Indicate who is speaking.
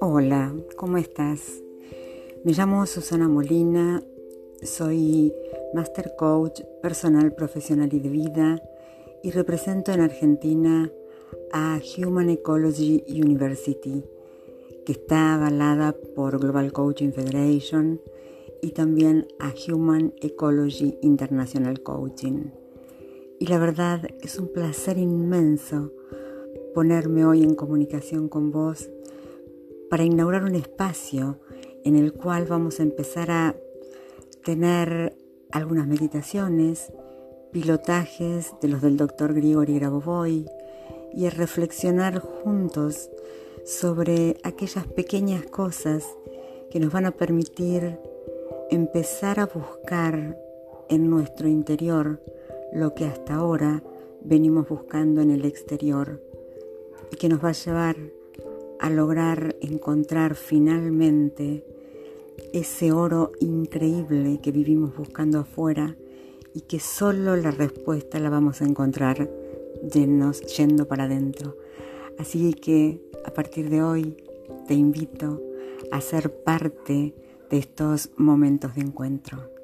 Speaker 1: Hola, ¿cómo estás? Me llamo Susana Molina, soy Master Coach personal, profesional y de vida y represento en Argentina a Human Ecology University, que está avalada por Global Coaching Federation y también a Human Ecology International Coaching. Y la verdad es un placer inmenso ponerme hoy en comunicación con vos para inaugurar un espacio en el cual vamos a empezar a tener algunas meditaciones, pilotajes de los del doctor Grigori Grabovoi y a reflexionar juntos sobre aquellas pequeñas cosas que nos van a permitir empezar a buscar en nuestro interior lo que hasta ahora venimos buscando en el exterior y que nos va a llevar a lograr encontrar finalmente ese oro increíble que vivimos buscando afuera y que solo la respuesta la vamos a encontrar yendo para adentro. Así que a partir de hoy te invito a ser parte de estos momentos de encuentro.